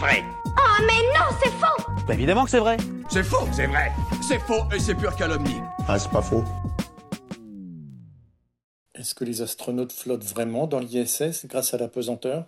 vrai. Oh mais non, c'est faux Bah évidemment que c'est vrai. C'est faux, c'est vrai. C'est faux et c'est pure calomnie. Ah, c'est pas faux. Est-ce que les astronautes flottent vraiment dans l'ISS grâce à la pesanteur?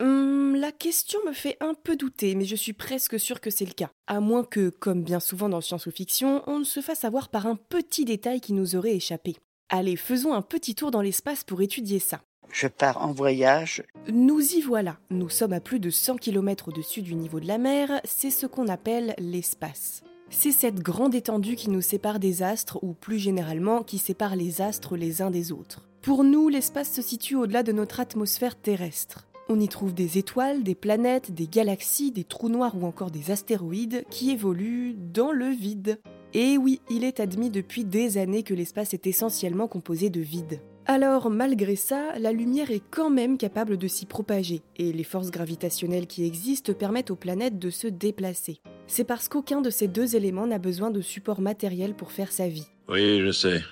Hum, la question me fait un peu douter, mais je suis presque sûre que c'est le cas. À moins que, comme bien souvent dans science-fiction, on ne se fasse avoir par un petit détail qui nous aurait échappé. Allez, faisons un petit tour dans l'espace pour étudier ça. Je pars en voyage. Nous y voilà. Nous sommes à plus de 100 km au-dessus du niveau de la mer, c'est ce qu'on appelle l'espace. C'est cette grande étendue qui nous sépare des astres, ou plus généralement qui sépare les astres les uns des autres. Pour nous, l'espace se situe au-delà de notre atmosphère terrestre. On y trouve des étoiles, des planètes, des galaxies, des trous noirs ou encore des astéroïdes qui évoluent dans le vide. Et oui, il est admis depuis des années que l'espace est essentiellement composé de vide. Alors, malgré ça, la lumière est quand même capable de s'y propager, et les forces gravitationnelles qui existent permettent aux planètes de se déplacer. C'est parce qu'aucun de ces deux éléments n'a besoin de support matériel pour faire sa vie. Oui, je sais.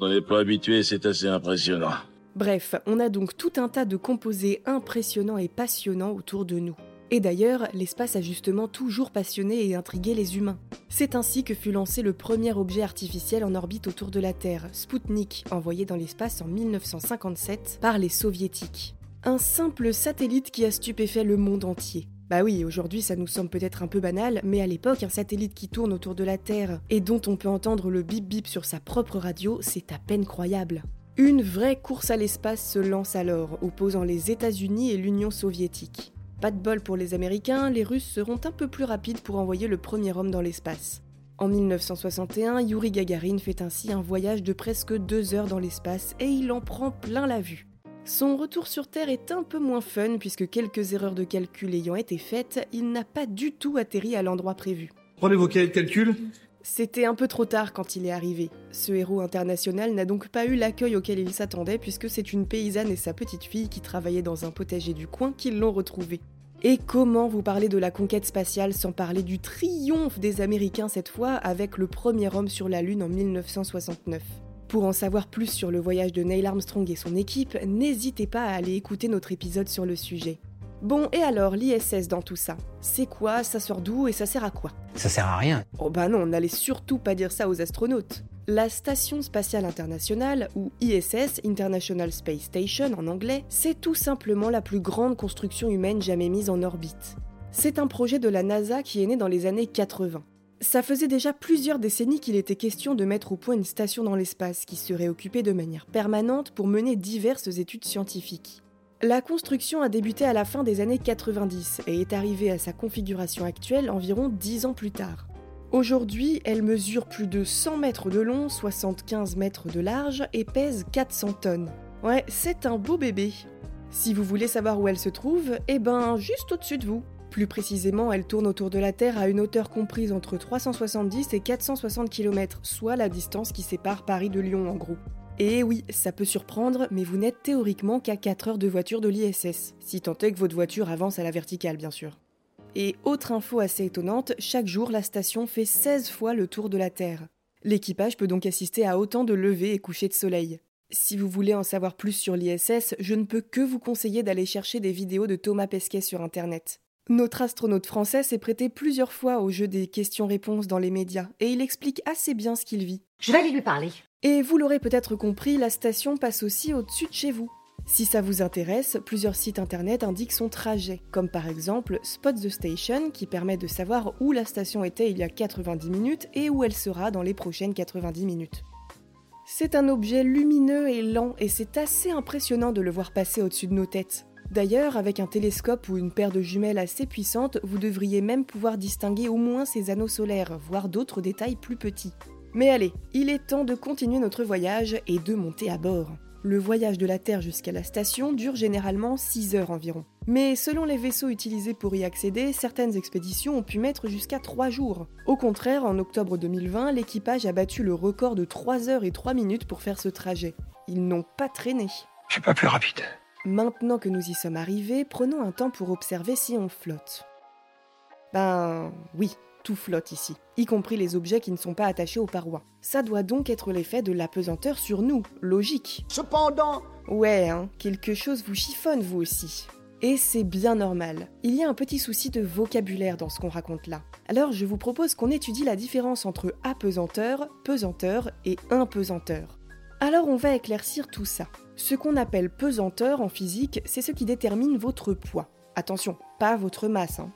On n'est pas habitué, c'est assez impressionnant. Bref, on a donc tout un tas de composés impressionnants et passionnants autour de nous. Et d'ailleurs, l'espace a justement toujours passionné et intrigué les humains. C'est ainsi que fut lancé le premier objet artificiel en orbite autour de la Terre, Sputnik, envoyé dans l'espace en 1957 par les soviétiques. Un simple satellite qui a stupéfait le monde entier. Bah oui, aujourd'hui ça nous semble peut-être un peu banal, mais à l'époque, un satellite qui tourne autour de la Terre et dont on peut entendre le bip bip sur sa propre radio, c'est à peine croyable. Une vraie course à l'espace se lance alors, opposant les États-Unis et l'Union soviétique. Pas de bol pour les Américains, les Russes seront un peu plus rapides pour envoyer le premier homme dans l'espace. En 1961, Yuri Gagarin fait ainsi un voyage de presque deux heures dans l'espace et il en prend plein la vue. Son retour sur Terre est un peu moins fun puisque quelques erreurs de calcul ayant été faites, il n'a pas du tout atterri à l'endroit prévu. Prenez vos cahiers de calcul. C'était un peu trop tard quand il est arrivé. Ce héros international n'a donc pas eu l'accueil auquel il s'attendait puisque c'est une paysanne et sa petite fille qui travaillaient dans un potager du coin qui l'ont retrouvé. Et comment vous parler de la conquête spatiale sans parler du triomphe des Américains cette fois avec le premier homme sur la Lune en 1969 Pour en savoir plus sur le voyage de Neil Armstrong et son équipe, n'hésitez pas à aller écouter notre épisode sur le sujet. Bon, et alors, l'ISS dans tout ça? C'est quoi? Ça sort d'où? Et ça sert à quoi? Ça sert à rien. Oh bah non, on n'allait surtout pas dire ça aux astronautes. La Station spatiale internationale, ou ISS, International Space Station en anglais, c'est tout simplement la plus grande construction humaine jamais mise en orbite. C'est un projet de la NASA qui est né dans les années 80. Ça faisait déjà plusieurs décennies qu'il était question de mettre au point une station dans l'espace qui serait occupée de manière permanente pour mener diverses études scientifiques. La construction a débuté à la fin des années 90 et est arrivée à sa configuration actuelle environ 10 ans plus tard. Aujourd'hui, elle mesure plus de 100 mètres de long, 75 mètres de large et pèse 400 tonnes. Ouais, c'est un beau bébé. Si vous voulez savoir où elle se trouve, eh ben juste au-dessus de vous. Plus précisément, elle tourne autour de la Terre à une hauteur comprise entre 370 et 460 km, soit la distance qui sépare Paris de Lyon en gros. Et oui, ça peut surprendre, mais vous n'êtes théoriquement qu'à 4 heures de voiture de l'ISS, si tant est que votre voiture avance à la verticale bien sûr. Et autre info assez étonnante, chaque jour la station fait 16 fois le tour de la Terre. L'équipage peut donc assister à autant de levées et couchers de soleil. Si vous voulez en savoir plus sur l'ISS, je ne peux que vous conseiller d'aller chercher des vidéos de Thomas Pesquet sur Internet. Notre astronaute français s'est prêté plusieurs fois au jeu des questions-réponses dans les médias, et il explique assez bien ce qu'il vit. Je vais aller lui parler. Et vous l'aurez peut-être compris, la station passe aussi au-dessus de chez vous. Si ça vous intéresse, plusieurs sites internet indiquent son trajet, comme par exemple Spot the Station qui permet de savoir où la station était il y a 90 minutes et où elle sera dans les prochaines 90 minutes. C'est un objet lumineux et lent et c'est assez impressionnant de le voir passer au-dessus de nos têtes. D'ailleurs, avec un télescope ou une paire de jumelles assez puissante, vous devriez même pouvoir distinguer au moins ses anneaux solaires, voire d'autres détails plus petits. Mais allez, il est temps de continuer notre voyage et de monter à bord. Le voyage de la Terre jusqu'à la station dure généralement 6 heures environ. Mais selon les vaisseaux utilisés pour y accéder, certaines expéditions ont pu mettre jusqu'à 3 jours. Au contraire, en octobre 2020, l'équipage a battu le record de 3 heures et 3 minutes pour faire ce trajet. Ils n'ont pas traîné. Je suis pas plus rapide. Maintenant que nous y sommes arrivés, prenons un temps pour observer si on flotte. Ben oui, tout flotte ici, y compris les objets qui ne sont pas attachés aux parois. Ça doit donc être l'effet de l'apesanteur sur nous, logique. Cependant, Ouais, hein, quelque chose vous chiffonne vous aussi. Et c'est bien normal. Il y a un petit souci de vocabulaire dans ce qu'on raconte là. Alors je vous propose qu'on étudie la différence entre apesanteur, pesanteur et impesanteur. Alors on va éclaircir tout ça. Ce qu'on appelle pesanteur en physique, c'est ce qui détermine votre poids. Attention, pas votre masse. Hein.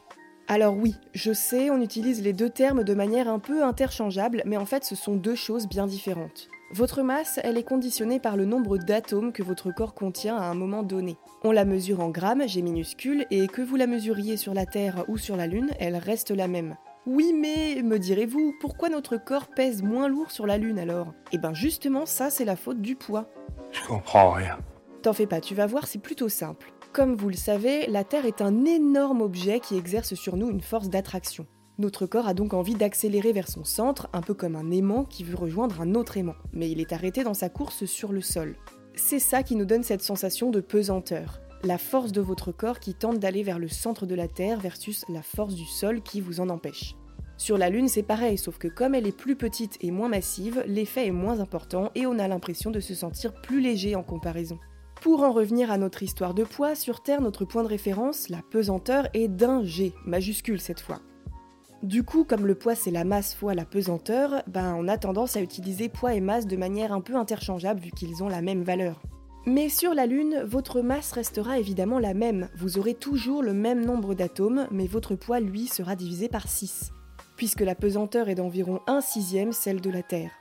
Alors oui, je sais, on utilise les deux termes de manière un peu interchangeable, mais en fait ce sont deux choses bien différentes. Votre masse, elle est conditionnée par le nombre d'atomes que votre corps contient à un moment donné. On la mesure en grammes, G minuscule, et que vous la mesuriez sur la Terre ou sur la Lune, elle reste la même. Oui, mais, me direz-vous, pourquoi notre corps pèse moins lourd sur la Lune alors? Eh ben justement, ça c'est la faute du poids. Je comprends rien. T'en fais pas, tu vas voir, c'est plutôt simple. Comme vous le savez, la Terre est un énorme objet qui exerce sur nous une force d'attraction. Notre corps a donc envie d'accélérer vers son centre, un peu comme un aimant qui veut rejoindre un autre aimant, mais il est arrêté dans sa course sur le sol. C'est ça qui nous donne cette sensation de pesanteur, la force de votre corps qui tente d'aller vers le centre de la Terre versus la force du sol qui vous en empêche. Sur la Lune, c'est pareil, sauf que comme elle est plus petite et moins massive, l'effet est moins important et on a l'impression de se sentir plus léger en comparaison. Pour en revenir à notre histoire de poids, sur Terre, notre point de référence, la pesanteur, est d'un G, majuscule cette fois. Du coup, comme le poids c'est la masse fois la pesanteur, ben on a tendance à utiliser poids et masse de manière un peu interchangeable vu qu'ils ont la même valeur. Mais sur la Lune, votre masse restera évidemment la même, vous aurez toujours le même nombre d'atomes, mais votre poids lui sera divisé par 6, puisque la pesanteur est d'environ 1 sixième celle de la Terre.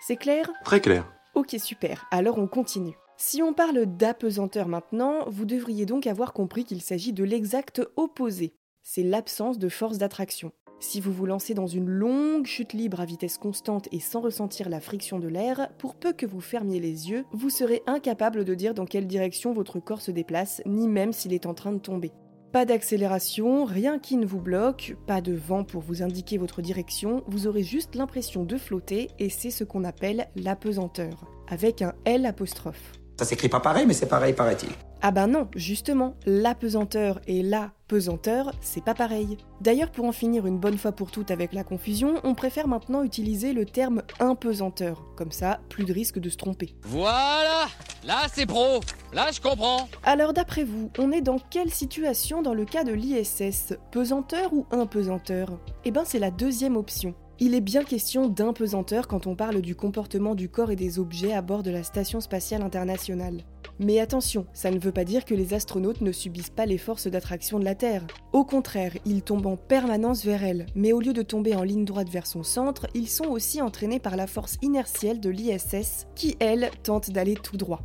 C'est clair? Très clair. Ok super, alors on continue. Si on parle d'apesanteur maintenant, vous devriez donc avoir compris qu'il s'agit de l'exact opposé. C'est l'absence de force d'attraction. Si vous vous lancez dans une longue chute libre à vitesse constante et sans ressentir la friction de l'air, pour peu que vous fermiez les yeux, vous serez incapable de dire dans quelle direction votre corps se déplace, ni même s'il est en train de tomber. Pas d'accélération, rien qui ne vous bloque, pas de vent pour vous indiquer votre direction, vous aurez juste l'impression de flotter et c'est ce qu'on appelle l'apesanteur, avec un L apostrophe. Ça s'écrit pas pareil, mais c'est pareil, paraît-il. Ah ben non, justement, la pesanteur et la pesanteur, c'est pas pareil. D'ailleurs, pour en finir une bonne fois pour toutes avec la confusion, on préfère maintenant utiliser le terme impesanteur. Comme ça, plus de risque de se tromper. Voilà Là, c'est pro Là, je comprends Alors d'après vous, on est dans quelle situation dans le cas de l'ISS Pesanteur ou impesanteur? Eh ben c'est la deuxième option. Il est bien question d'impesanteur quand on parle du comportement du corps et des objets à bord de la Station spatiale internationale. Mais attention, ça ne veut pas dire que les astronautes ne subissent pas les forces d'attraction de la Terre. Au contraire, ils tombent en permanence vers elle, mais au lieu de tomber en ligne droite vers son centre, ils sont aussi entraînés par la force inertielle de l'ISS, qui, elle, tente d'aller tout droit.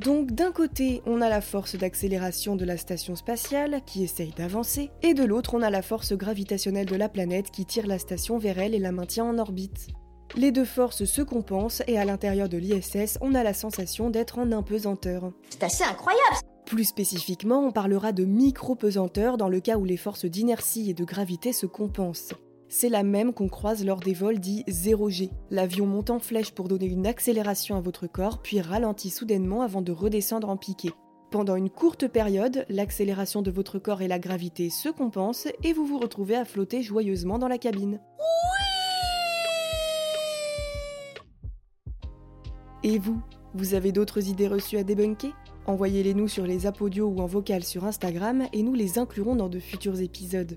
Donc d'un côté, on a la force d'accélération de la station spatiale qui essaye d'avancer, et de l'autre, on a la force gravitationnelle de la planète qui tire la station vers elle et la maintient en orbite. Les deux forces se compensent et à l'intérieur de l'ISS, on a la sensation d'être en impesanteur. C'est assez incroyable Plus spécifiquement, on parlera de micro-pesanteur dans le cas où les forces d'inertie et de gravité se compensent. C'est la même qu'on croise lors des vols dits 0G. L'avion monte en flèche pour donner une accélération à votre corps, puis ralentit soudainement avant de redescendre en piqué. Pendant une courte période, l'accélération de votre corps et la gravité se compensent et vous vous retrouvez à flotter joyeusement dans la cabine. Et vous Vous avez d'autres idées reçues à débunker? Envoyez-les nous sur les apodios ou en vocal sur Instagram et nous les inclurons dans de futurs épisodes.